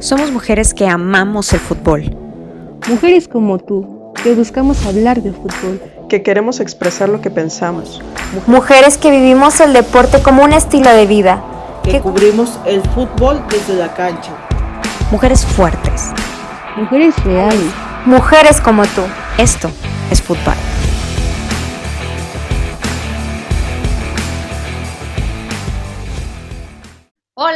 Somos mujeres que amamos el fútbol. Mujeres como tú, que buscamos hablar de fútbol. Que queremos expresar lo que pensamos. Mujeres que vivimos el deporte como un estilo de vida. Que, que cubrimos el fútbol desde la cancha. Mujeres fuertes. Mujeres reales. Mujeres como tú. Esto es fútbol.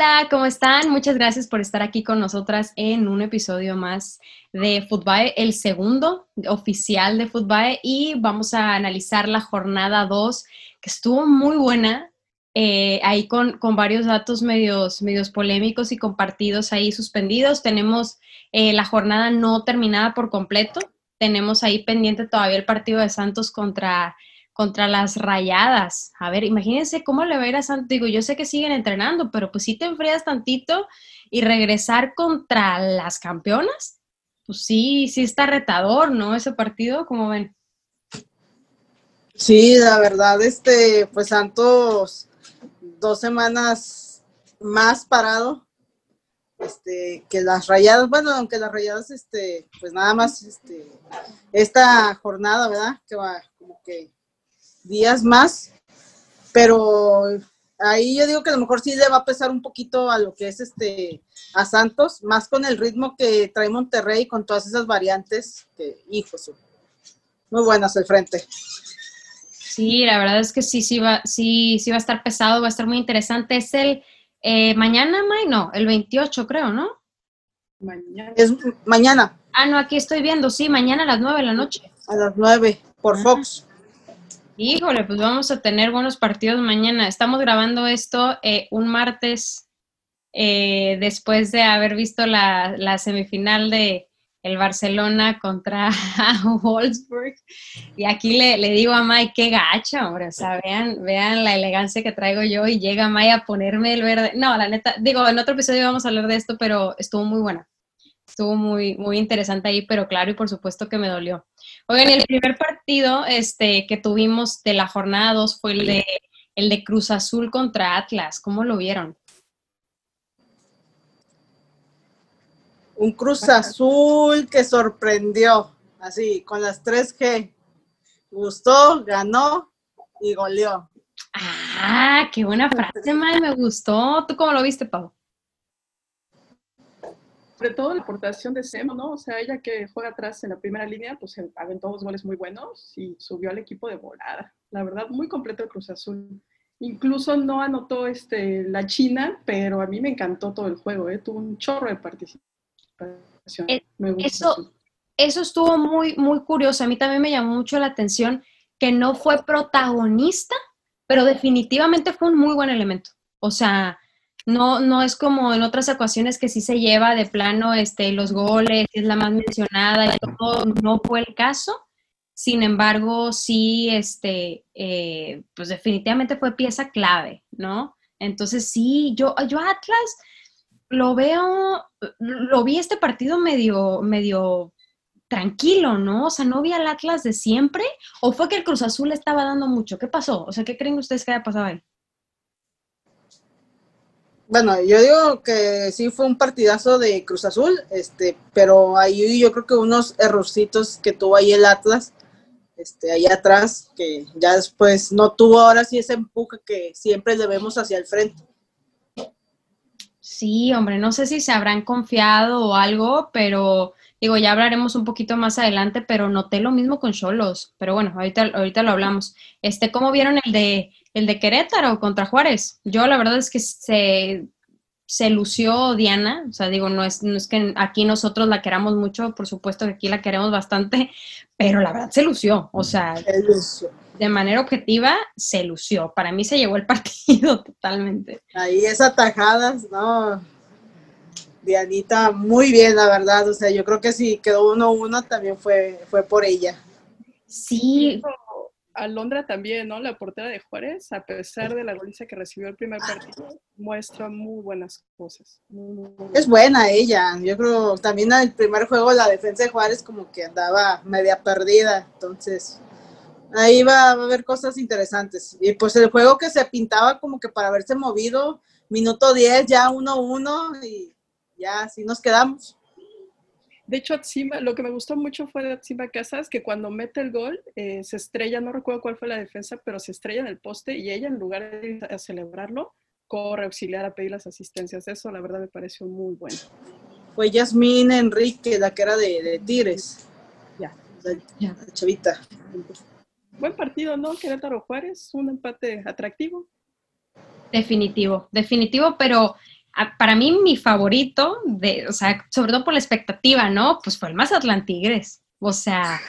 Hola, ¿cómo están? Muchas gracias por estar aquí con nosotras en un episodio más de Football, el segundo oficial de Football, y vamos a analizar la jornada 2, que estuvo muy buena, eh, ahí con, con, varios datos medios, medios polémicos y compartidos ahí suspendidos. Tenemos eh, la jornada no terminada por completo, tenemos ahí pendiente todavía el partido de Santos contra contra las rayadas. A ver, imagínense cómo le va a ir a Santos. Digo, yo sé que siguen entrenando, pero pues si te enfrías tantito y regresar contra las campeonas, pues sí, sí está retador, ¿no? Ese partido, ¿cómo ven? Sí, la verdad, este, pues Santos dos semanas más parado este, que las rayadas, bueno, aunque las rayadas, este, pues nada más, este, esta jornada, ¿verdad? Que va como que días más, pero ahí yo digo que a lo mejor sí le va a pesar un poquito a lo que es este a Santos, más con el ritmo que trae Monterrey con todas esas variantes que, hijos, muy buenas el frente. Sí, la verdad es que sí, sí va, sí, sí va a estar pesado, va a estar muy interesante. Es el eh, mañana, May, no, el 28 creo, ¿no? Mañana. Es mañana. Ah, no, aquí estoy viendo, sí, mañana a las 9 de la noche. A las 9, por Fox. Híjole, pues vamos a tener buenos partidos mañana. Estamos grabando esto eh, un martes eh, después de haber visto la, la, semifinal de el Barcelona contra Wolfsburg. Y aquí le, le, digo a May, qué gacha, hombre. O sea, vean, vean la elegancia que traigo yo y llega May a ponerme el verde. No, la neta, digo, en otro episodio vamos a hablar de esto, pero estuvo muy buena estuvo muy, muy interesante ahí, pero claro, y por supuesto que me dolió. Oigan, el primer partido este, que tuvimos de la jornada 2 fue el de, el de Cruz Azul contra Atlas. ¿Cómo lo vieron? Un Cruz Azul que sorprendió, así, con las 3G. Gustó, ganó y goleó. Ah, qué buena frase, May, me gustó. ¿Tú cómo lo viste, Pau? Sobre todo la aportación de Semo, ¿no? O sea, ella que juega atrás en la primera línea, pues aventó dos goles muy buenos y subió al equipo de volada. La verdad, muy completo el Cruz Azul. Incluso no anotó este, la China, pero a mí me encantó todo el juego, ¿eh? Tuvo un chorro de participación. Eh, eso, eso estuvo muy, muy curioso. A mí también me llamó mucho la atención que no fue protagonista, pero definitivamente fue un muy buen elemento. O sea, no, no es como en otras ecuaciones que sí se lleva de plano este, los goles, es la más mencionada y todo, no fue el caso. Sin embargo, sí, este, eh, pues definitivamente fue pieza clave, ¿no? Entonces sí, yo, yo Atlas lo veo, lo vi este partido medio, medio tranquilo, ¿no? O sea, no vi al Atlas de siempre, o fue que el Cruz Azul estaba dando mucho. ¿Qué pasó? O sea, ¿qué creen ustedes que haya pasado ahí? Bueno, yo digo que sí fue un partidazo de Cruz Azul, este, pero ahí yo creo que unos errorcitos que tuvo ahí el Atlas, este, ahí atrás, que ya después no tuvo ahora sí ese empuje que siempre le vemos hacia el frente. Sí, hombre, no sé si se habrán confiado o algo, pero digo, ya hablaremos un poquito más adelante, pero noté lo mismo con Cholos, pero bueno, ahorita, ahorita lo hablamos. Este, ¿cómo vieron el de el de Querétaro contra Juárez. Yo la verdad es que se, se lució Diana, o sea, digo, no es, no es que aquí nosotros la queramos mucho, por supuesto que aquí la queremos bastante, pero la verdad se lució, o sea, de manera objetiva se lució. Para mí se llevó el partido totalmente. Ahí esas tajadas, no. Dianita, muy bien, la verdad. O sea, yo creo que si quedó uno uno también fue, fue por ella. Sí, Alondra también, ¿no? La portera de Juárez, a pesar de la goliza que recibió el primer partido, muestra muy buenas cosas. es buena ella. Yo creo también en el primer juego la defensa de Juárez como que andaba media perdida. Entonces, ahí va, a haber cosas interesantes. Y pues el juego que se pintaba como que para haberse movido, minuto 10, ya 1-1 y ya así nos quedamos. De hecho, Atzimba, lo que me gustó mucho fue de Atzimba Casas, que cuando mete el gol, eh, se estrella, no recuerdo cuál fue la defensa, pero se estrella en el poste y ella, en lugar de a celebrarlo, corre auxiliar a pedir las asistencias. Eso, la verdad, me pareció muy bueno. Fue Yasmín Enrique, la que era de, de Tigres. Ya. La, chavita. Buen partido, ¿no? Querétaro Juárez, un empate atractivo. Definitivo, definitivo, pero para mí mi favorito, de, o sea, sobre todo por la expectativa, ¿no? Pues fue el Mazatlán Tigres. O sea,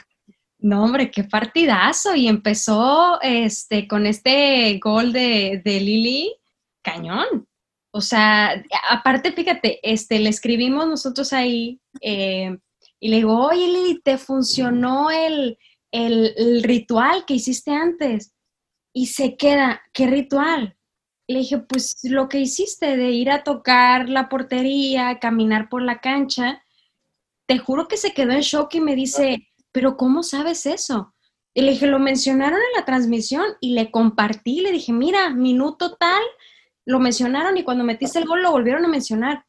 no, hombre, qué partidazo. Y empezó este, con este gol de, de Lili, cañón. O sea, aparte, fíjate, este, le escribimos nosotros ahí eh, y le digo, oye Lili, ¿te funcionó el, el ritual que hiciste antes? Y se queda, ¿qué ritual? Le dije, pues lo que hiciste de ir a tocar la portería, caminar por la cancha, te juro que se quedó en shock y me dice, pero ¿cómo sabes eso? Y le dije, lo mencionaron en la transmisión y le compartí, le dije, mira, minuto tal, lo mencionaron y cuando metiste el gol lo volvieron a mencionar.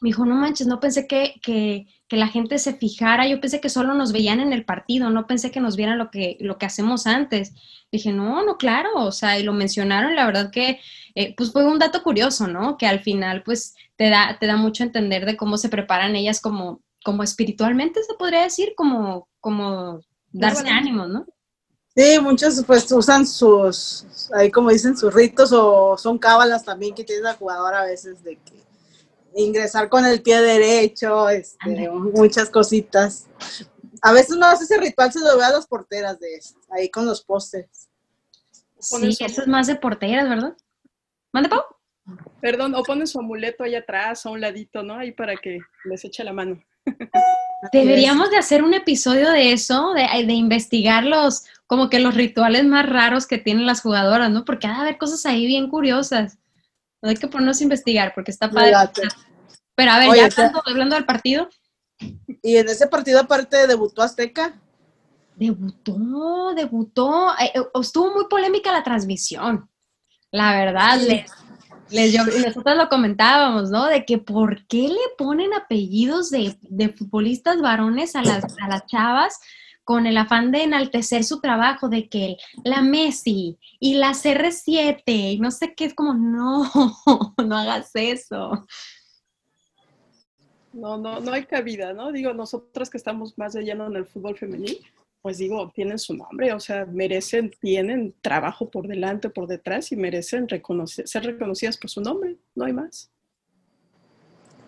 Me dijo, no manches, no pensé que, que, que, la gente se fijara, yo pensé que solo nos veían en el partido, no pensé que nos vieran lo que, lo que hacemos antes. Dije, no, no, claro, o sea, y lo mencionaron, la verdad que, eh, pues fue un dato curioso, ¿no? Que al final, pues, te da, te da mucho entender de cómo se preparan ellas como, como espiritualmente, se podría decir, como, como darse ánimos, ¿no? Sí, muchos pues usan sus, ahí como dicen, sus ritos o son cábalas también que tiene la jugadora a veces de que ingresar con el pie derecho, este, muchas cositas. A veces no hace ese ritual, se lo ve a las porteras de ahí con los postes. Sí, eso es más de porteras, ¿verdad? ¿Mande, Pau? Perdón, o ponen su amuleto ahí atrás, a un ladito, ¿no? Ahí para que les eche la mano. Deberíamos de hacer un episodio de eso, de, de, investigar los, como que los rituales más raros que tienen las jugadoras, ¿no? Porque ha de haber cosas ahí bien curiosas. No hay que ponernos a investigar porque está padre. Pero a ver, ya hablando, del partido. Y en ese partido aparte debutó Azteca. Debutó, debutó. Eh, eh, estuvo muy polémica la transmisión. La verdad, les, les, nosotros lo comentábamos, ¿no? De que por qué le ponen apellidos de, de futbolistas varones a las, a las chavas con el afán de enaltecer su trabajo, de que la Messi y la CR7 y no sé qué, es como, no, no hagas eso. No, no, no hay cabida, ¿no? Digo, nosotros que estamos más de lleno en el fútbol femenil, pues digo, tienen su nombre, o sea, merecen, tienen trabajo por delante, por detrás y merecen ser reconocidas por su nombre, no hay más.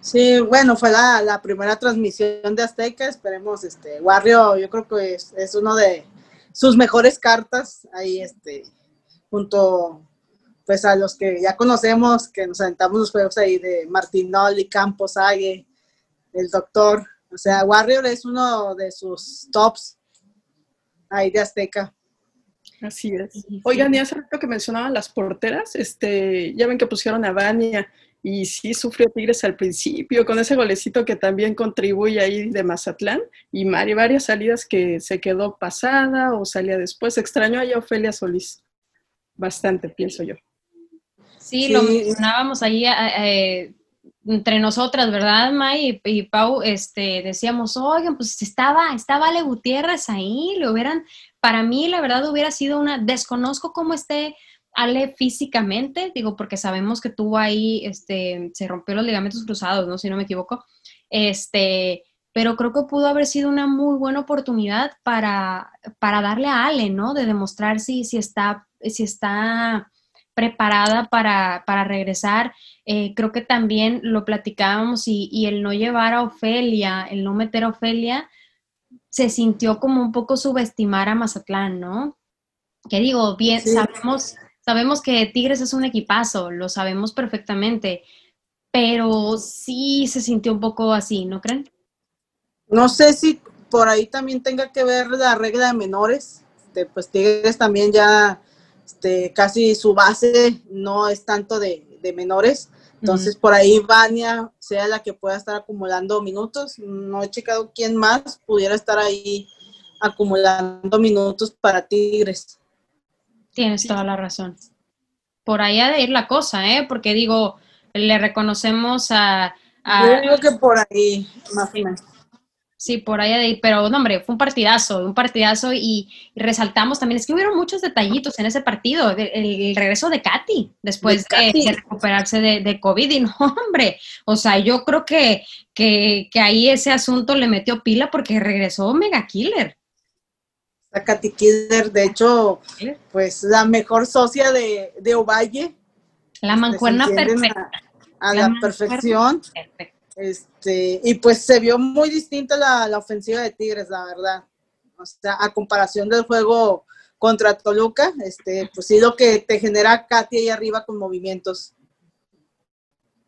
Sí, bueno, fue la, primera transmisión de Azteca, esperemos, este, Warrio, yo creo que es, es, uno de sus mejores cartas, ahí, este, junto, pues a los que ya conocemos, que nos aventamos los juegos ahí de Martinoli, Campos, Ague, el doctor, o sea, Warrior es uno de sus tops ahí de Azteca. Así es. Oigan, y hace rato que mencionaban las porteras, este, ya ven que pusieron a Vania y sí sufrió Tigres al principio con ese golecito que también contribuye ahí de Mazatlán y varias salidas que se quedó pasada o salía después. Extrañó a Ofelia Solís bastante, pienso yo. Sí, lo mencionábamos ahí eh, entre nosotras, ¿verdad, May y, Pau? Este, decíamos, oigan, pues estaba, estaba Ale Gutiérrez ahí, le hubieran, para mí la verdad hubiera sido una, desconozco cómo esté Ale físicamente, digo, porque sabemos que tuvo ahí, este, se rompió los ligamentos cruzados, ¿no? Si no me equivoco. Este, pero creo que pudo haber sido una muy buena oportunidad para, para darle a Ale, ¿no? De demostrar si, si, está, si está preparada para, para regresar. Eh, creo que también lo platicábamos y, y, el no llevar a Ofelia, el no meter a Ofelia, se sintió como un poco subestimar a Mazatlán, ¿no? Que digo, bien, sabemos Sabemos que Tigres es un equipazo, lo sabemos perfectamente, pero sí se sintió un poco así, ¿no creen? No sé si por ahí también tenga que ver la regla de menores. Este, pues Tigres también ya este, casi su base no es tanto de, menores. Entonces, por ahí Vania sea la que pueda estar acumulando minutos. No he checado quién más pudiera estar ahí acumulando minutos para Tigres. Tienes toda la razón. Por ahí ha de ir la cosa, ¿eh? Porque digo, le reconocemos a, Yo digo que por ahí, más o menos. Sí, por ahí, pero no, hombre, fue un partidazo, un partidazo y, resaltamos también, es que hubieron muchos detallitos en ese partido, el, regreso de Katy después de, recuperarse de, COVID y no, hombre, o sea, yo creo que, que, ahí ese asunto le metió pila porque regresó Mega Killer. La Katy Killer, de hecho, pues la mejor socia de, de Ovalle. La mancuerna perfecta. A, la, perfección. Este, y pues se vio muy distinta la, ofensiva de Tigres, la verdad. O sea, a comparación del juego contra Toluca, este, pues sí lo que te genera Katy ahí arriba con movimientos.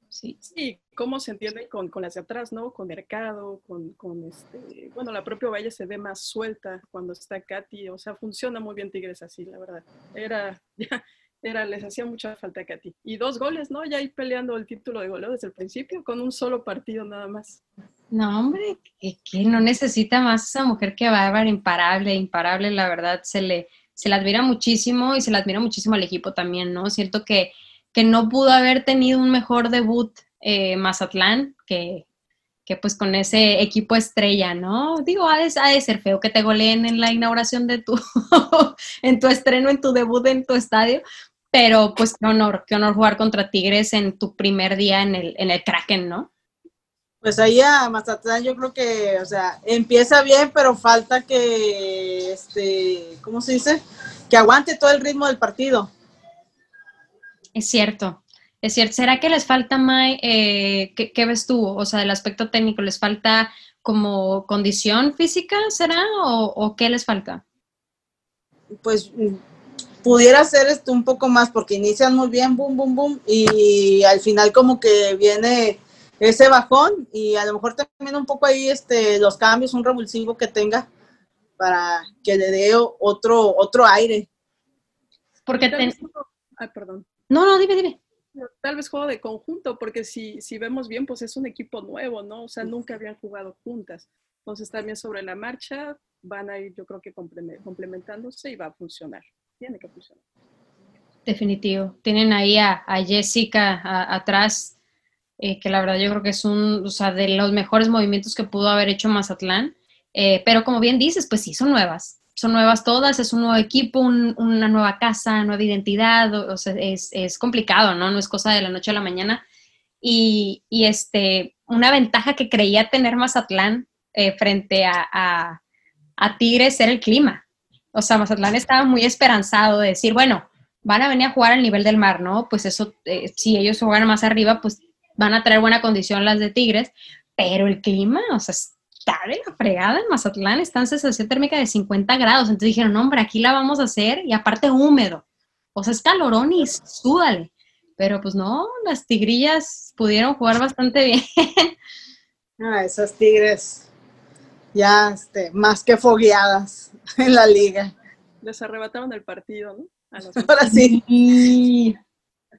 Sí, sí, cómo se entiende con, con las de atrás, ¿no? Con Mercado, con, con este, bueno, la propia Valle se ve más suelta cuando está Katy, o sea, funciona muy bien Tigres así, la verdad. Era, ya, era, les hacía mucha falta a Katy. Y dos goles, ¿no? Ya ahí peleando el título de goleo desde el principio, con un solo partido nada más. No, hombre, que, no necesita más esa mujer que Bárbara, imparable, imparable, la verdad, se le, se la admira muchísimo y se la admira muchísimo al equipo también, ¿no? Siento que, que no pudo haber tenido un mejor debut eh, Mazatlán que, que pues con ese equipo estrella, ¿no? Digo, ha de, ha de, ser feo que te goleen en la inauguración de tu, en tu estreno, en tu debut en tu estadio, pero pues qué honor, qué honor jugar contra Tigres en tu primer día en el, en el Kraken, ¿no? Pues ahí a Mazatlán yo creo que, o sea, empieza bien, pero falta que, este, ¿cómo se dice? Que aguante todo el ritmo del partido. Es cierto, es cierto. ¿Será que les falta, May, eh, ¿qué, ves tú? O sea, del aspecto técnico, ¿les falta como condición física, será? ¿O, qué les falta? Pues pudiera ser esto un poco más, porque inician muy bien, boom, boom, boom, y al final como que viene ese bajón y a lo mejor también un poco ahí este, los cambios, un revulsivo que tenga para que le dé otro, otro aire. Porque Ay, perdón. No, no, dime, dime tal vez juego de conjunto, porque si, si vemos bien, pues es un equipo nuevo, ¿no? O sea, nunca habían jugado juntas. Entonces también sobre la marcha van a ir, yo creo que complementándose y va a funcionar. Tiene que funcionar. Definitivo. Tienen ahí a, Jessica atrás, eh, que la verdad yo creo que es un, o sea, de los mejores movimientos que pudo haber hecho Mazatlán. Eh, pero como bien dices, pues sí, son nuevas son nuevas todas, es un nuevo equipo, una nueva casa, nueva identidad, o, sea, es, complicado, ¿no? No es cosa de la noche a la mañana. Y, este, una ventaja que creía tener Mazatlán eh, frente a, Tigres era el clima. O sea, Mazatlán estaba muy esperanzado de decir, bueno, van a venir a jugar al nivel del mar, ¿no? Pues eso, eh, si ellos juegan más arriba, pues van a traer buena condición las de Tigres, pero el clima, o sea, está de la fregada en Mazatlán, está en sensación térmica de 50 grados. Entonces dijeron, no, hombre, aquí la vamos a hacer y aparte húmedo. O sea, es calorón y súdale. Pero pues no, las tigrillas pudieron jugar bastante bien. Ah, esas tigres ya este, más que fogueadas en la liga. Les arrebataron el partido, ¿no? Ahora sí.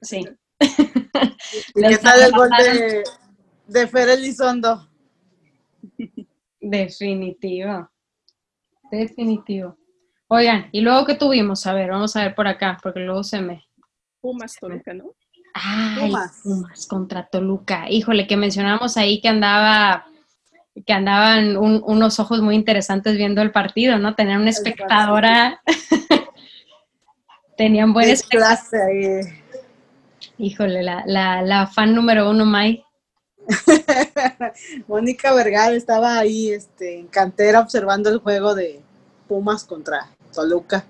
Sí. ¿Qué tal el gol de, de Fer Elizondo? Definitivo. Definitivo. Oigan, ¿y luego qué tuvimos? A ver, vamos a ver por acá, porque luego se me... Pumas Toluca, ¿no? Ay, Pumas. contra Toluca. Híjole, que mencionamos ahí que andaba que andaban unos ojos muy interesantes viendo el partido, ¿no? Tenían una espectadora. Tenían buena clase Híjole, la, la, la fan número uno, Mai. Mónica Vergara estaba ahí este, en cantera observando el juego de Pumas contra Toluca.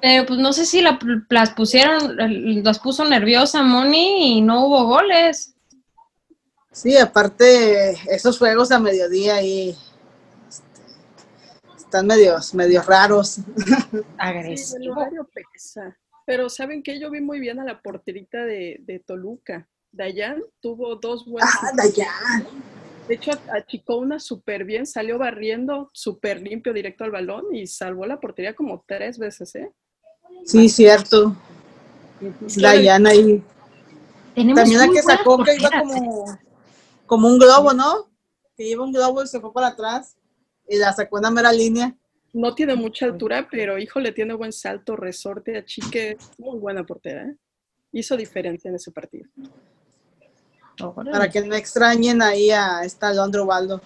Pero pues no sé si las pusieron, las puso nerviosa Moni y no hubo goles. Sí, aparte esos juegos a mediodía ahí este, están medios, medios raros. Agresivos. Pero saben que yo vi muy bien a la porterita de, de Toluca. Dayan tuvo dos buenas. Ah, Dayan. De hecho, achicó una súper bien, salió barriendo súper limpio directo al balón y salvó la portería como tres veces, ¿eh? Sí, cierto. Dayan ahí. También la que sacó que iba como, como un globo, ¿no? Que iba un globo y se fue para atrás y la sacó en la mera línea. No tiene mucha altura, pero híjole, tiene buen salto, resorte, achique, muy buena portera, ¿eh? Hizo diferencia en ese partido. Para que no extrañen ahí a esta Londra Ubaldo.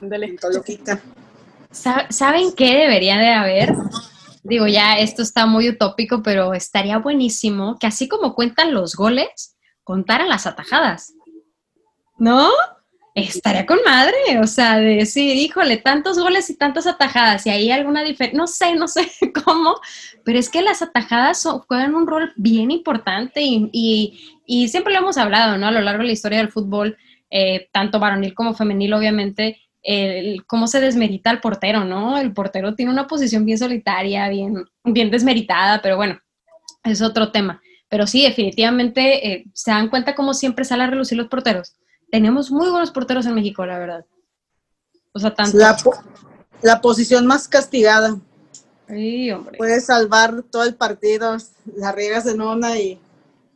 Ándale. ¿Saben qué debería de haber? Digo, ya esto está muy utópico, pero estaría buenísimo que así como cuentan los goles, contaran las atajadas. ¿No? estaría con madre, o sea, de decir, híjole, tantos goles y tantas atajadas, y ahí alguna diferencia, no sé, no sé cómo, pero es que las atajadas juegan un rol bien importante y, siempre lo hemos hablado, ¿no? A lo largo de la historia del fútbol, eh, tanto varonil como femenil, obviamente, el, cómo se desmerita al portero, ¿no? El portero tiene una posición bien solitaria, bien, bien desmeritada, pero bueno, es otro tema. Pero sí, definitivamente eh, se dan cuenta cómo siempre sale a relucir los porteros tenemos muy buenos porteros en México, la verdad. O sea, tanto. La, posición más castigada. Sí, hombre. Puedes salvar todo el partido, la riegas en una y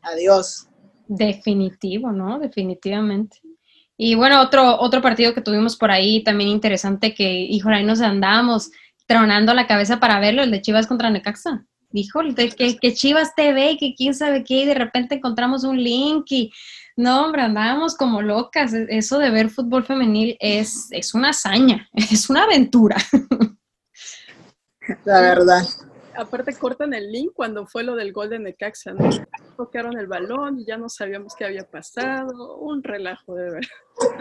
adiós. Definitivo, ¿no? Definitivamente. Y bueno, otro, otro partido que tuvimos por ahí también interesante que, híjole, ahí nos andábamos tronando la cabeza para verlo, el de Chivas contra Necaxa. Híjole, que, que Chivas TV, que quién sabe qué, y de repente encontramos un link y no, hombre, andábamos como locas. E-, eso de ver fútbol femenil es, es una hazaña, es una aventura. La verdad. Aparte cortan el link cuando fue lo del gol de Necaxa, ¿no? Tocaron el balón y ya no sabíamos qué había pasado. Un relajo, de verdad.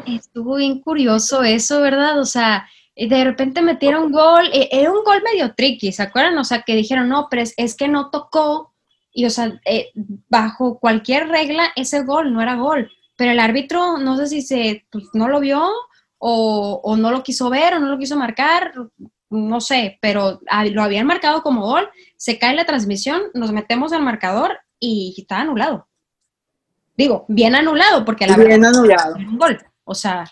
Estuvo bien curioso eso, ¿verdad? O sea, de repente metieron gol, e-, era un gol medio tricky, ¿se acuerdan? O sea, que dijeron, no, pero es que no tocó y, o sea, eh, bajo cualquier regla, ese gol no era gol. Pero el árbitro, no sé si se, pues, no lo vio o, no lo quiso ver o no lo quiso marcar, no sé, pero ah, lo habían marcado como gol, se cae la transmisión, nos metemos al marcador y está anulado. Digo, bien anulado, porque la bien anulado. un gol. O sea.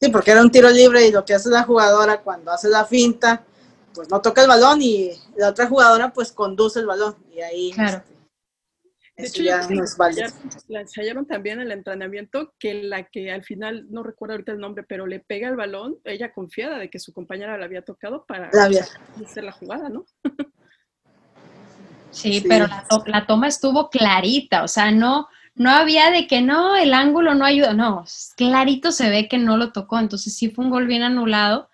Sí, porque era un tiro libre y lo que hace la jugadora cuando hace la finta, pues no toca el balón y la otra jugadora pues conduce el balón y ahí claro. Este, de hecho, ya no La ensayaron también en el entrenamiento que la que al final, no recuerdo ahorita el nombre, pero le pega el balón, ella confiada de que su compañera la había tocado para hacer la jugada, ¿no? Sí, pero la, la, toma estuvo clarita, o sea, no, no había de que no, el ángulo no ayuda, no, clarito se ve que no lo tocó, entonces sí fue un gol bien anulado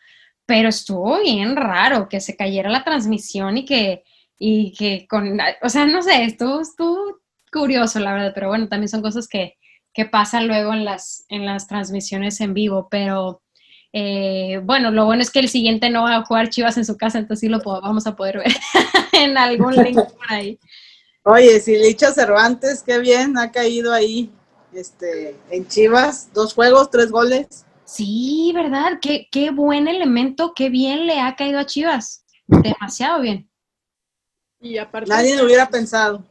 pero estuvo bien raro que se cayera la transmisión y que, y que con, o sea, no sé, estuvo, estuvo curioso, la verdad, pero bueno, también son cosas que, que pasan luego en las, en las transmisiones en vivo, pero eh, bueno, lo bueno es que el siguiente no va a jugar Chivas en su casa, entonces sí lo vamos a poder ver en algún link por ahí. Oye, si Licha Cervantes, qué bien, ha caído ahí este, en Chivas, dos juegos, tres goles. Sí, ¿verdad? Qué, qué buen elemento, qué bien le ha caído a Chivas. Demasiado bien. Y aparte. Nadie lo hubiera pensado.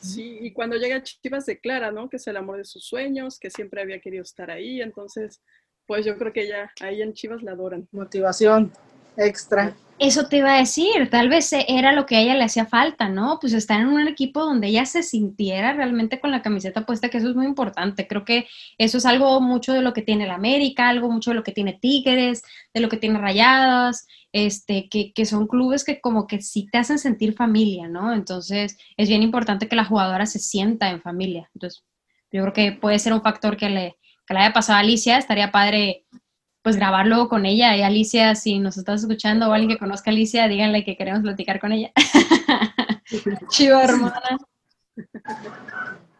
Sí, y cuando llega Chivas declara, ¿no? Que es el amor de sus sueños, que siempre había querido estar ahí. Entonces, pues yo creo que ya ahí en Chivas la adoran. Motivación extra. Eso te iba a decir, tal vez era lo que a ella le hacía falta, ¿no? Pues estar en un equipo donde ella se sintiera realmente con la camiseta puesta, que eso es muy importante. Creo que eso es algo mucho de lo que tiene la América, algo mucho de lo que tiene Tigres, de lo que tiene Rayadas, este, que, que son clubes que como que sí te hacen sentir familia, ¿no? Entonces es bien importante que la jugadora se sienta en familia. Entonces, yo creo que puede ser un factor que le, que le haya pasado a Alicia, estaría padre pues grabarlo con ella. Y Alicia, si nos estás escuchando o alguien que conozca a Alicia, díganle que queremos platicar con ella. Chiva hermana.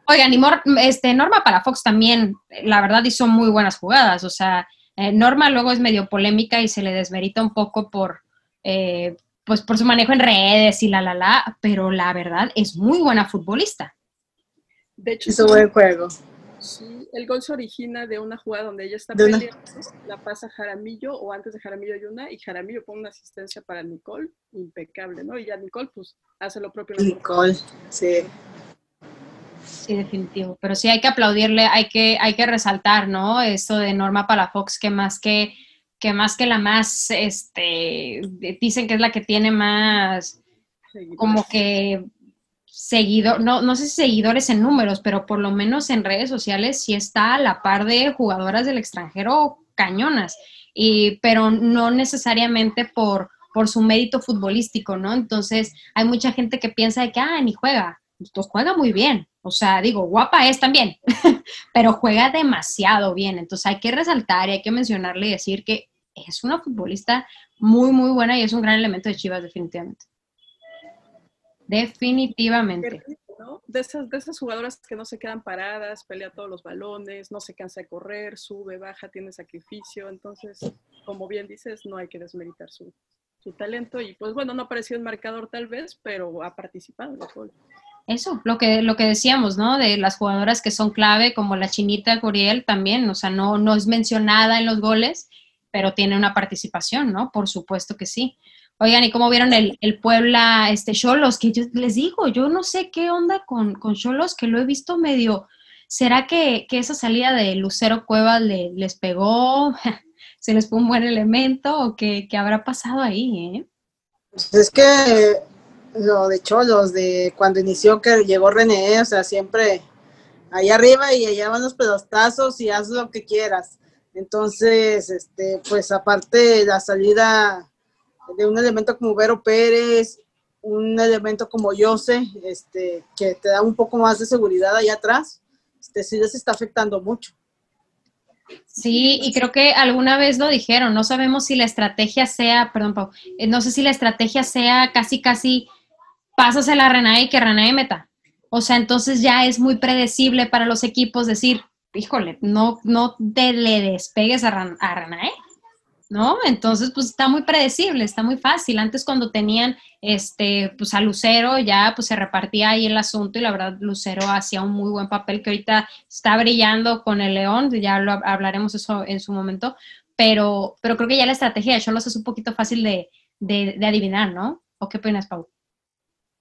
Oigan, y este, Norma para Fox también, la verdad, hizo muy buenas jugadas. O sea, eh, Norma luego es medio polémica y se le desmerita un poco por, eh, pues por su manejo en redes y la, la, la, pero la verdad es muy buena futbolista. De hecho, hizo buen juego. Sí, el gol se origina de una jugada donde ella está peleando, la pasa Jaramillo o antes de Jaramillo hay una y Jaramillo pone una asistencia para Nicole, impecable, ¿no? Y ya Nicole pues hace lo propio. Nicole, sí. Sí, definitivo. Pero sí hay que aplaudirle, hay que, hay que resaltar, ¿no? Esto de Norma Palafox, que más que, que más que la más, este, dicen que es la que tiene más, como que seguidor, no, no sé si seguidores en números, pero por lo menos en redes sociales sí está a la par de jugadoras del extranjero cañonas, y, pero no necesariamente por, por su mérito futbolístico, ¿no? Entonces hay mucha gente que piensa de que, ah, ni juega, pues juega muy bien, O sea, digo, guapa es también, pero juega demasiado bien. Entonces hay que resaltar y hay que mencionarle y decir que es una futbolista muy, muy buena y es un gran elemento de Chivas, definitivamente. Definitivamente. De, esas, de esas jugadoras que no se quedan paradas, pelea todos los balones, no se cansa de correr, sube, baja, tiene sacrificio. Entonces, como bien dices, no hay que desmeritar su, su talento. Y pues bueno, no ha aparecido en marcador tal vez, pero ha participado en los goles. Eso, lo que, lo que decíamos, ¿no? De las jugadoras que son clave, como la chinita Curiel también, o sea, no, no es mencionada en los goles, pero tiene una participación, ¿no? Por supuesto que sí. Oigan, ¿y cómo vieron el, el Puebla, este Cholos? Que yo les digo, yo no sé qué onda con Cholos, que lo he visto medio. ¿Será que, esa salida de Lucero Cuevas le, les pegó? ¿Se les fue un buen elemento? ¿O qué, habrá pasado ahí? Eh? Pues es que lo de Cholos, de cuando inició que llegó René, o sea, siempre ahí arriba y allá van los pedostazos y haz lo que quieras. Entonces, este, pues aparte la salida de un elemento como Vero Pérez, un elemento como Yose, este, que te da un poco más de seguridad ahí atrás, este, sí les está afectando mucho. Sí, y creo que alguna vez lo dijeron, no sabemos si la estrategia sea, perdón, Pau, eh, no sé si la estrategia sea casi, casi, pásasela a Renae y que Renae meta. O sea, entonces ya es muy predecible para los equipos decir, híjole, no, no te le despegues a, Renae, ¿no? Entonces, pues está muy predecible, está muy fácil. Antes cuando tenían, este, pues a Lucero ya, pues se repartía ahí el asunto y la verdad Lucero hacía un muy buen papel que ahorita está brillando con el León, ya lo hablaremos eso en su momento, pero, pero creo que ya la estrategia de Cholos es un poquito fácil de, de, de adivinar, ¿no? ¿O qué opinas, Pau?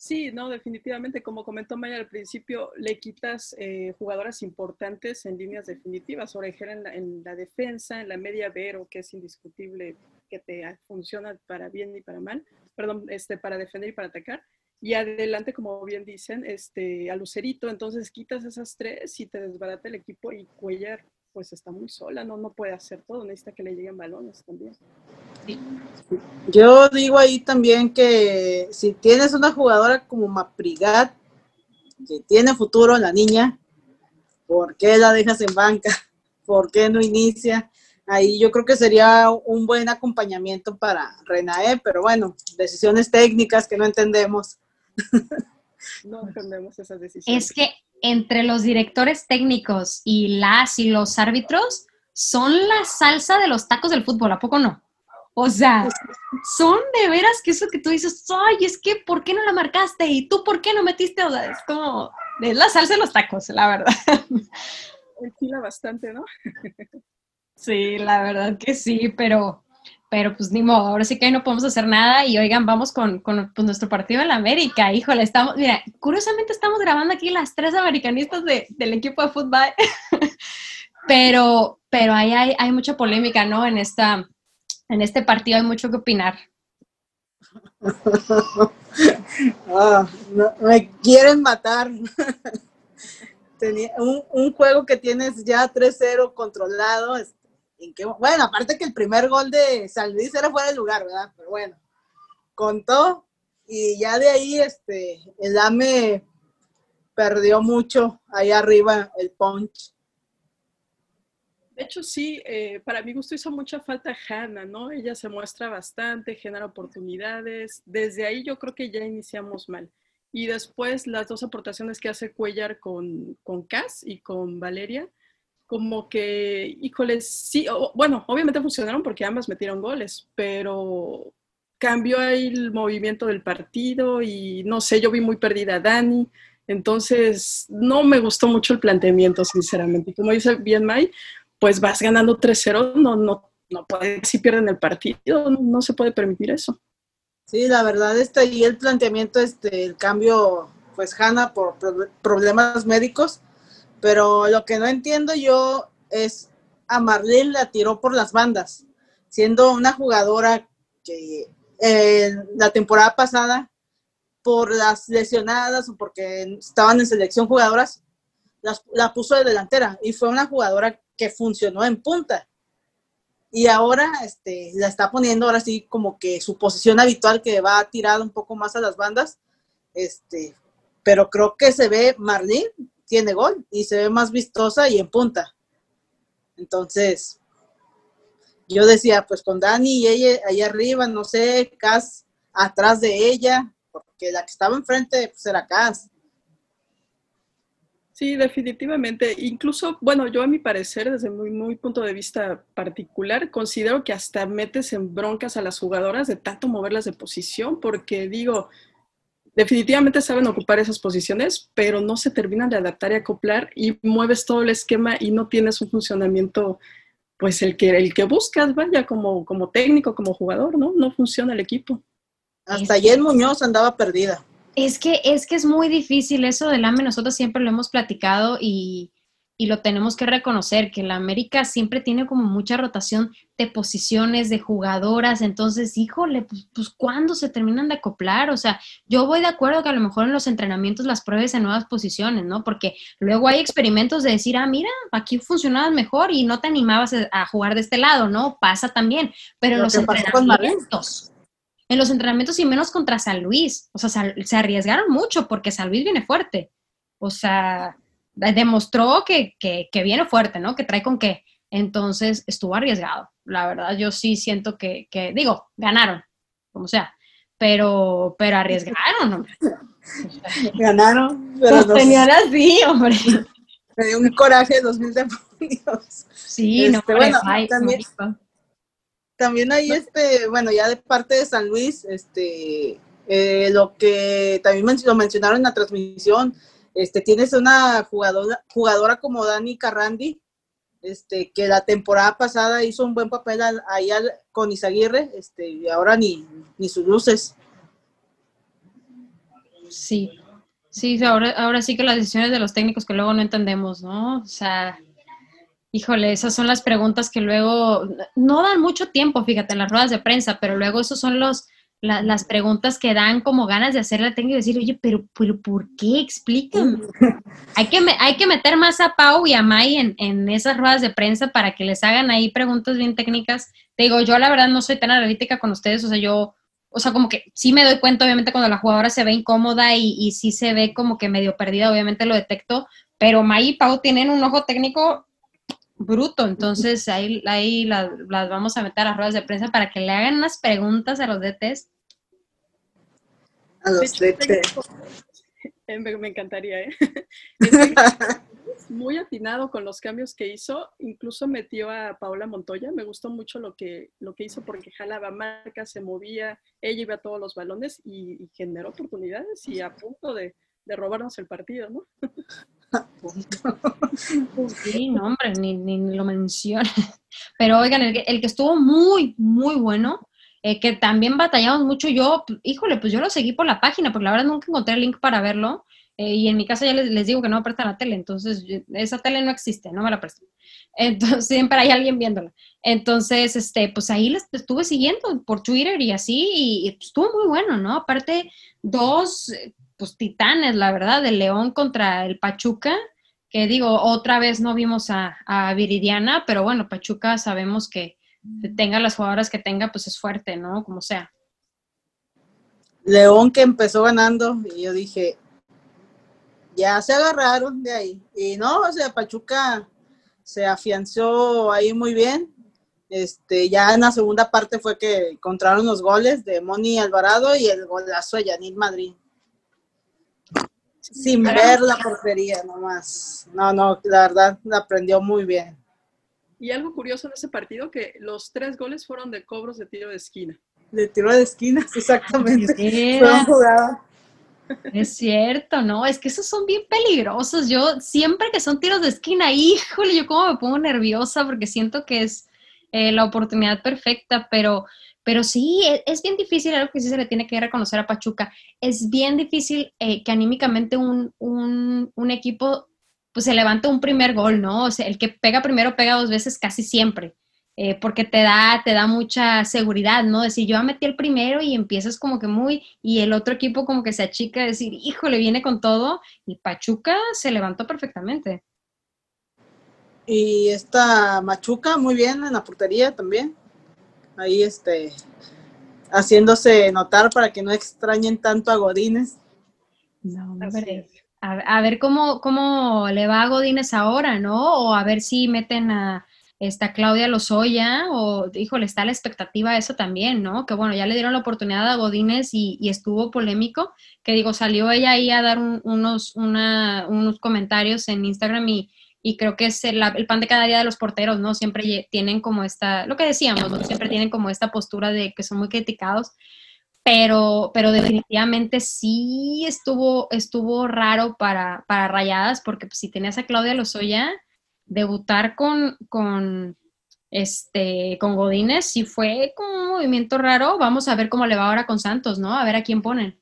Sí, no, definitivamente, como comentó Maya al principio, le quitas eh, jugadoras importantes en líneas definitivas, Orejera en la, en la defensa, en la media Vero, que es indiscutible que te funciona para bien y para mal, perdón, este, para defender y para atacar, y adelante, como bien dicen, este, a Lucerito, entonces quitas esas tres y te desbarata el equipo y Cuellar pues está muy sola, no, no puede hacer todo, necesita que le lleguen balones también. Yo digo ahí también que si tienes una jugadora como Maprigat, que tiene futuro la niña, ¿por qué la dejas en banca? ¿Por qué no inicia? Ahí yo creo que sería un buen acompañamiento para Renae, pero bueno, decisiones técnicas que no entendemos. No entendemos esas decisiones. Es que entre los directores técnicos y las y los árbitros son la salsa de los tacos del fútbol, ¿a poco no? O sea, son de veras que eso que tú dices, ay, es que, ¿por qué no la marcaste? ¿Y tú por qué no metiste? O sea, es como, es la salsa de los tacos, la verdad. Enfila bastante, ¿no? Sí, la verdad que sí, pero, pero pues ni modo, ahora sí que no podemos hacer nada y oigan, vamos con, con pues, nuestro partido en la América, híjole, estamos, mira, curiosamente estamos grabando aquí las tres americanistas del equipo de fútbol, pero, pero ahí hay, hay mucha polémica, ¿no? En, esta, en este partido hay mucho que opinar. Ah, me quieren matar. Un, un, juego que tienes ya 3-0 controlado, bueno, aparte que el primer gol de San Luis era fuera de lugar, ¿verdad? Pero bueno, contó y ya de ahí este, el AME perdió mucho ahí arriba el punch. De hecho, sí, eh, para mi gusto hizo mucha falta Hanna, ¿no? Ella se muestra bastante, genera oportunidades. Desde ahí yo creo que ya iniciamos mal. Y después las dos aportaciones que hace Cuellar con, con Cass y con Valeria, como que, híjole, sí, bueno, obviamente funcionaron porque ambas metieron goles, pero cambió ahí el movimiento del partido y no sé, yo vi muy perdida a Dani, entonces no me gustó mucho el planteamiento, sinceramente. Como dice bien May, pues vas ganando 3-0, no, no, no puede, si pierden el partido, no, se puede permitir eso. Sí, la verdad está ahí el planteamiento, este, el cambio, pues Hanna por problemas médicos, pero lo que no entiendo yo es a Marlene la tiró por las bandas, siendo una jugadora que eh, la temporada pasada, por las lesionadas o porque estaban en selección jugadoras, la puso de delantera y fue una jugadora que funcionó en punta. Y ahora este, la está poniendo ahora sí como que su posición habitual que va tirada un poco más a las bandas. Este, pero creo que se ve Marlene tiene gol y se ve más vistosa y en punta. Entonces, yo decía, pues con Dani y ella ahí arriba, no sé, Cas atrás de ella, porque la que estaba enfrente pues era Cas. Sí, definitivamente. Incluso, bueno, yo a mi parecer, desde mi, muy punto de vista particular, considero que hasta metes en broncas a las jugadoras de tanto moverlas de posición, porque digo, definitivamente saben ocupar esas posiciones, pero no se terminan de adaptar y acoplar y mueves todo el esquema y no tienes un funcionamiento, pues el que, el que buscas, vaya, como, como técnico, como jugador, ¿no? No funciona el equipo. Hasta ayer Muñoz andaba perdida. Es que, es que es muy difícil eso del AME, nosotros siempre lo hemos platicado y, y lo tenemos que reconocer, que la América siempre tiene como mucha rotación de posiciones, de jugadoras, entonces, híjole, pues, pues ¿cuándo se terminan de acoplar? O sea, yo voy de acuerdo que a lo mejor en los entrenamientos las pruebes en nuevas posiciones, ¿no? Porque luego hay experimentos de decir, ah, mira, aquí funcionabas mejor y no te animabas a jugar de este lado, ¿no? Pasa también, pero en los entrenamientos en los entrenamientos y menos contra San Luis. O sea, se arriesgaron mucho porque San Luis viene fuerte. O sea, demostró que, viene fuerte, ¿no? Que trae con qué. Entonces estuvo arriesgado. La verdad, yo sí siento que, digo, ganaron, como sea, pero, pero arriesgaron, hombre. ganaron, pero pues tenían así, hombre. Me dio un coraje dos mil demonios. Sí, no, este, bueno, también, también hay este, bueno, ya de parte de San Luis, este, eh, lo que también lo mencionaron en la transmisión, este, tienes una jugadora, jugadora como Dani Carrandi, este, que la temporada pasada hizo un buen papel ahí con Isaguirre, este, y ahora ni, ni sus luces. Sí, sí, ahora, ahora sí que las decisiones de los técnicos que luego no entendemos, ¿no? O sea, Híjole, esas son las preguntas que luego no dan mucho tiempo, fíjate, en las ruedas de prensa, pero luego esos son los las preguntas que dan como ganas de hacerle tengo que decir, oye, pero, pero ¿por qué? Explícame. hay, que, hay que meter más a Pau y a Mai en, en, esas ruedas de prensa para que les hagan ahí preguntas bien técnicas. Te digo, yo la verdad no soy tan analítica con ustedes, o sea, yo, o sea, como que sí me doy cuenta, obviamente, cuando la jugadora se ve incómoda y, y sí se ve como que medio perdida, obviamente lo detecto, pero Mai y Pau tienen un ojo técnico bruto. Entonces ahí, ahí las, vamos a meter a las ruedas de prensa para que le hagan unas preguntas a los DTs. A los DTs. Me, encantaría, ¿eh? muy atinado con los cambios que hizo, incluso metió a Paola Montoya, me gustó mucho lo que, lo que hizo porque jalaba marcas, se movía, ella iba a todos los balones y, generó oportunidades y a punto de, de robarnos el partido, ¿no? Sí, no, hombre, ni, lo menciona. Pero oigan, el, que estuvo muy, muy bueno, eh, que también batallamos mucho, yo, híjole, pues yo lo seguí por la página, porque la verdad nunca encontré el link para verlo. Eh, y en mi casa ya les, digo que no me prestan la tele, entonces esa tele no existe, no me la prestan. Entonces siempre hay alguien viéndola. Entonces, este, pues ahí les estuve siguiendo por Twitter y así, y, y estuvo muy bueno, ¿no? Aparte, dos pues titanes, la verdad, de León contra el Pachuca, que digo, otra vez no vimos a, Viridiana, pero bueno, Pachuca sabemos que tenga las jugadoras que tenga, pues es fuerte, ¿no? Como sea. León que empezó ganando y yo dije, ya se agarraron de ahí. Y no, o sea, Pachuca se afianzó ahí muy bien. Este, ya en la segunda parte fue que encontraron los goles de Moni Alvarado y el golazo de Yanil Madrid sin ver la portería nomás. No, no, la verdad la aprendió muy bien. Y algo curioso en ese partido, que los tres goles fueron de cobros de tiro de esquina. De tiro de esquina, exactamente. Fueron jugadas. Es cierto, no, es que esos son bien peligrosos. Yo siempre que son tiros de esquina, híjole, yo como me pongo nerviosa porque siento que es eh, la oportunidad perfecta, pero pero sí, e, es, bien difícil, algo que sí se le tiene que reconocer a Pachuca, es bien difícil eh, que anímicamente un, equipo pues se levante un primer gol, ¿no? O sea, el que pega primero pega dos veces casi siempre, eh, porque te da, te da mucha seguridad, ¿no? Decir, yo metí el primero y empiezas como que muy, y el otro equipo como que se achica, decir, híjole, viene con todo, y Pachuca se levantó perfectamente. Y esta Machuca, muy bien en la portería también ahí este, haciéndose notar para que no extrañen tanto a Godines. No, hombre. A, ver cómo, cómo le va a Godínez ahora, ¿no? O a ver si meten a esta Claudia Lozoya, o híjole, está la expectativa eso también, ¿no? Que bueno, ya le dieron la oportunidad a Godínez y, estuvo polémico, que digo, salió ella ahí a dar unos, unos comentarios en Instagram y, y creo que es el, pan de cada día de los porteros, ¿no? Siempre tienen como esta, lo que decíamos, ¿no? Siempre tienen como esta postura de que son muy criticados, pero, pero definitivamente sí estuvo, estuvo raro para, para Rayadas, porque pues, si tenías a Claudia Lozoya, debutar con, con, este, con Godínez sí fue como un movimiento raro. Vamos a ver cómo le va ahora con Santos, ¿no? A ver a quién ponen.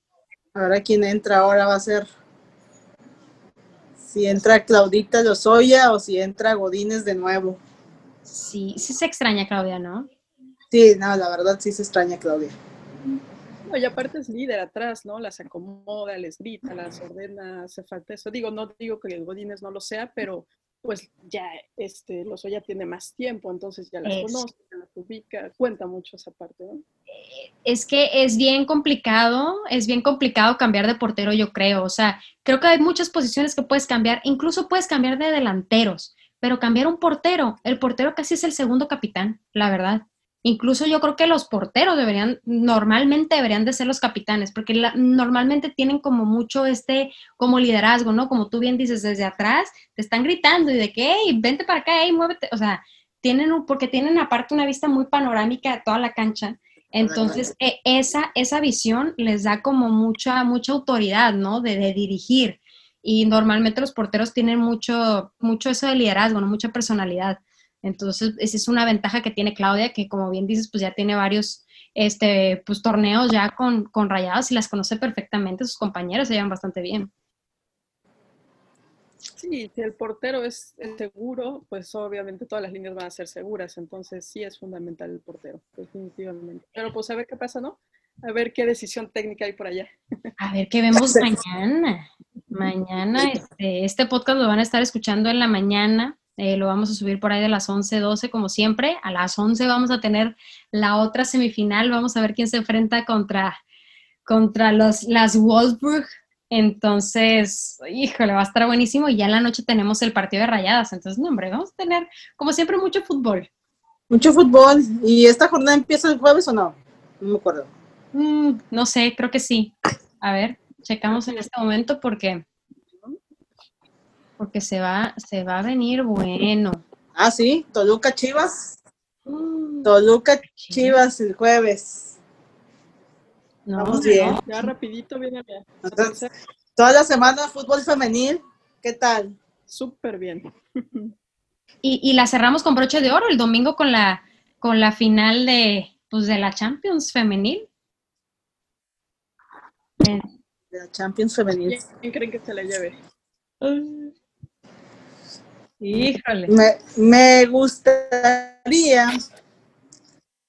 Ahora quién entra ahora va a ser si entra Claudita Lozoya o si entra Godínez de nuevo. Sí, sí se extraña Claudia, ¿no? Sí, no, la verdad sí se extraña Claudia. No, y aparte es líder atrás, ¿no? Las acomoda, les grita, las ordena, hace falta eso. Digo, no digo que Godínez no lo sea, pero pues ya este Lozoya tiene más tiempo, entonces ya las conoce, ya las ubica, cuenta mucho esa parte, ¿no? Es que es bien complicado, es bien complicado cambiar de portero, yo creo. O sea, creo que hay muchas posiciones que puedes cambiar, incluso puedes cambiar de delanteros, pero cambiar un portero, el portero casi es el segundo capitán, la verdad. Incluso yo creo que los porteros deberían, normalmente deberían de ser los capitanes, porque normalmente tienen como mucho este, como liderazgo, ¿no? Como tú bien dices, desde atrás te están gritando y de que, hey, vente para acá, hey, muévete. O sea, tienen, porque tienen aparte una vista muy panorámica de toda la cancha. Entonces, e, esa, esa visión les da como mucha, mucha autoridad, ¿no? De, de dirigir. Y normalmente los porteros tienen mucho, mucho eso de liderazgo, ¿no? Mucha personalidad. Entonces, esa es una ventaja que tiene Claudia, que como bien dices, pues ya tiene varios este, pues, torneos ya con, con rayadas y las conoce perfectamente, sus compañeros se llevan bastante bien. Sí, si el portero es seguro, pues obviamente todas las líneas van a ser seguras, entonces sí es fundamental el portero, definitivamente. Pero pues a ver qué pasa, ¿no? A ver qué decisión técnica hay por allá. A ver qué vemos mañana. Mañana, este, este podcast lo van a estar escuchando en la mañana. Eh, lo vamos a subir por ahí de las 11, 12, como siempre. A las 11 vamos a tener la otra semifinal. Vamos a ver quién se enfrenta contra, contra los, las Wolfsburg. Entonces, híjole, va a estar buenísimo. Y ya en la noche tenemos el partido de rayadas. Entonces, no, hombre, vamos a tener, como siempre, mucho fútbol. Mucho fútbol. ¿Y esta jornada empieza el jueves o no? No me acuerdo. Mm, no sé, creo que sí. A ver, checamos en este momento porque porque se va, se va a venir bueno. Ah, sí, Toluca Chivas. Mm. Toluca Chivas el jueves. No, Vamos bien. Ya rapidito viene toda la semana fútbol femenil, ¿qué tal? Súper bien. Y, y, la cerramos con broche de oro el domingo con la, con la final de, pues, de la Champions femenil. De la Champions femenil. ¿Quién creen que se la lleve? Híjole. Me, gustaría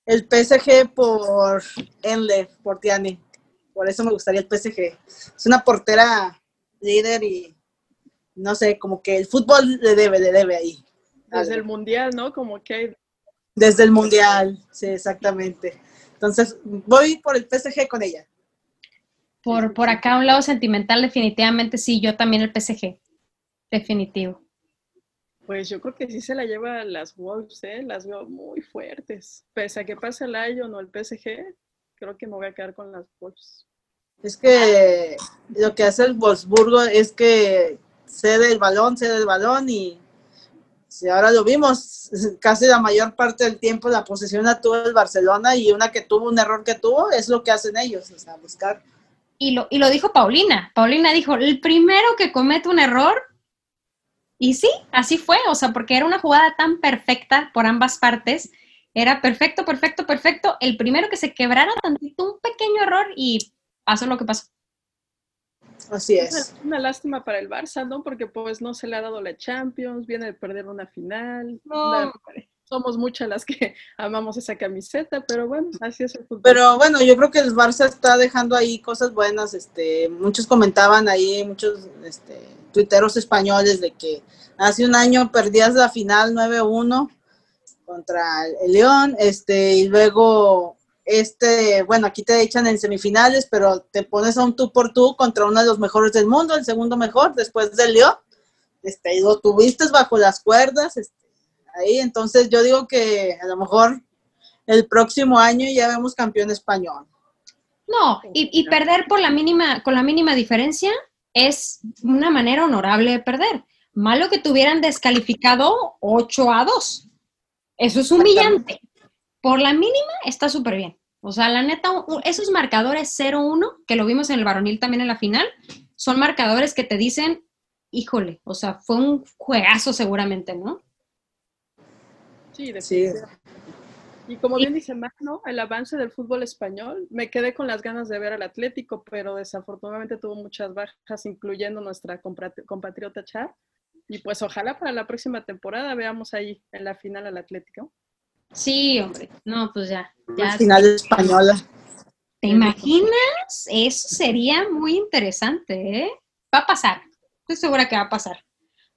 el PSG por Enle, por Tiani. Por eso me gustaría el PSG. Es una portera líder y no sé, como que el fútbol le debe, le debe ahí. Desde el mundial, ¿no? Como que. Desde el mundial, sí, exactamente. Entonces, voy por el PSG con ella. Por, por acá, un lado sentimental, definitivamente sí, yo también el PSG. Definitivo. Pues yo creo que sí se la lleva las Wolves, ¿eh? las veo muy fuertes. Pese a que pase el Lyon o el PSG, creo que me voy a quedar con las Wolves. Es que lo que hace el Wolfsburgo es que cede el balón, cede el balón y si ahora lo vimos, casi la mayor parte del tiempo la posesión la tuvo el Barcelona y una que tuvo un error que tuvo es lo que hacen ellos, o sea, buscar. Y lo, y lo dijo Paulina. Paulina dijo, el primero que comete un error y sí, así fue, o sea, porque era una jugada tan perfecta por ambas partes, era perfecto, perfecto, perfecto. El primero que se quebrara tantito, un pequeño error y pasó lo que pasó. Así es. Una, lástima para el Barça, ¿no? Porque pues no se le ha dado la Champions, viene de perder una final. Somos muchas las que amamos esa camiseta, pero bueno, así es el fútbol. Pero bueno, yo creo que el Barça está dejando ahí cosas buenas, este, muchos comentaban ahí, muchos, este, tuiteros españoles de que hace un año perdías la final 9-1 contra el León, este, y luego este, bueno, aquí te echan en semifinales, pero te pones a un tú por tú contra uno de los mejores del mundo, el segundo mejor, después del León. Este, y lo tuviste bajo las cuerdas, este, ahí, entonces yo digo que a lo mejor el próximo año ya vemos campeón español. No, y, y perder por la mínima, con la mínima diferencia es una manera honorable de perder. Malo que tuvieran descalificado 8 a 2. Eso es humillante. Por la mínima está súper bien. O sea, la neta, esos marcadores 0-1, que lo vimos en el varonil también en la final, son marcadores que te dicen, híjole, o sea, fue un juegazo seguramente, ¿no? Sí, sí. Y como bien dice Magno, el avance del fútbol español, me quedé con las ganas de ver al Atlético, pero desafortunadamente tuvo muchas bajas, incluyendo nuestra compatriota Char. Y pues ojalá para la próxima temporada veamos ahí en la final al Atlético. Sí, hombre. No, pues ya. ya final española. ¿Te imaginas? Eso sería muy interesante, ¿eh? Va a pasar. Estoy segura que va a pasar.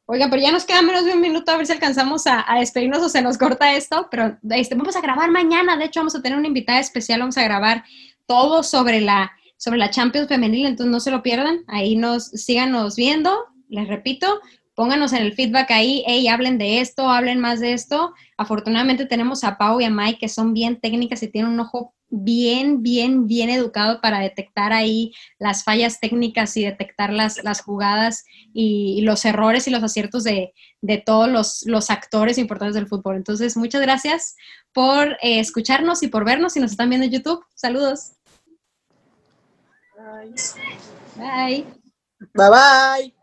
Oiga, pero ya nos queda menos de un minuto a ver si alcanzamos a, despedirnos o se nos corta esto, pero este, vamos a grabar mañana, de hecho vamos a tener una invitada especial, vamos a grabar todo sobre la, sobre la Champions femenil, entonces no se lo pierdan, ahí nos síganos viendo, les repito, pónganos en el feedback ahí, hey, hablen de esto, hablen más de esto. Afortunadamente tenemos a Pau y a Mike que son bien técnicas y tienen un ojo bien, bien, bien educado para detectar ahí las fallas técnicas y detectar las, las jugadas y, los errores y los aciertos de, todos los, actores importantes del fútbol. Entonces, muchas gracias por eh, escucharnos y por vernos. Si nos están viendo en YouTube, saludos. Bye. Bye. Bye bye.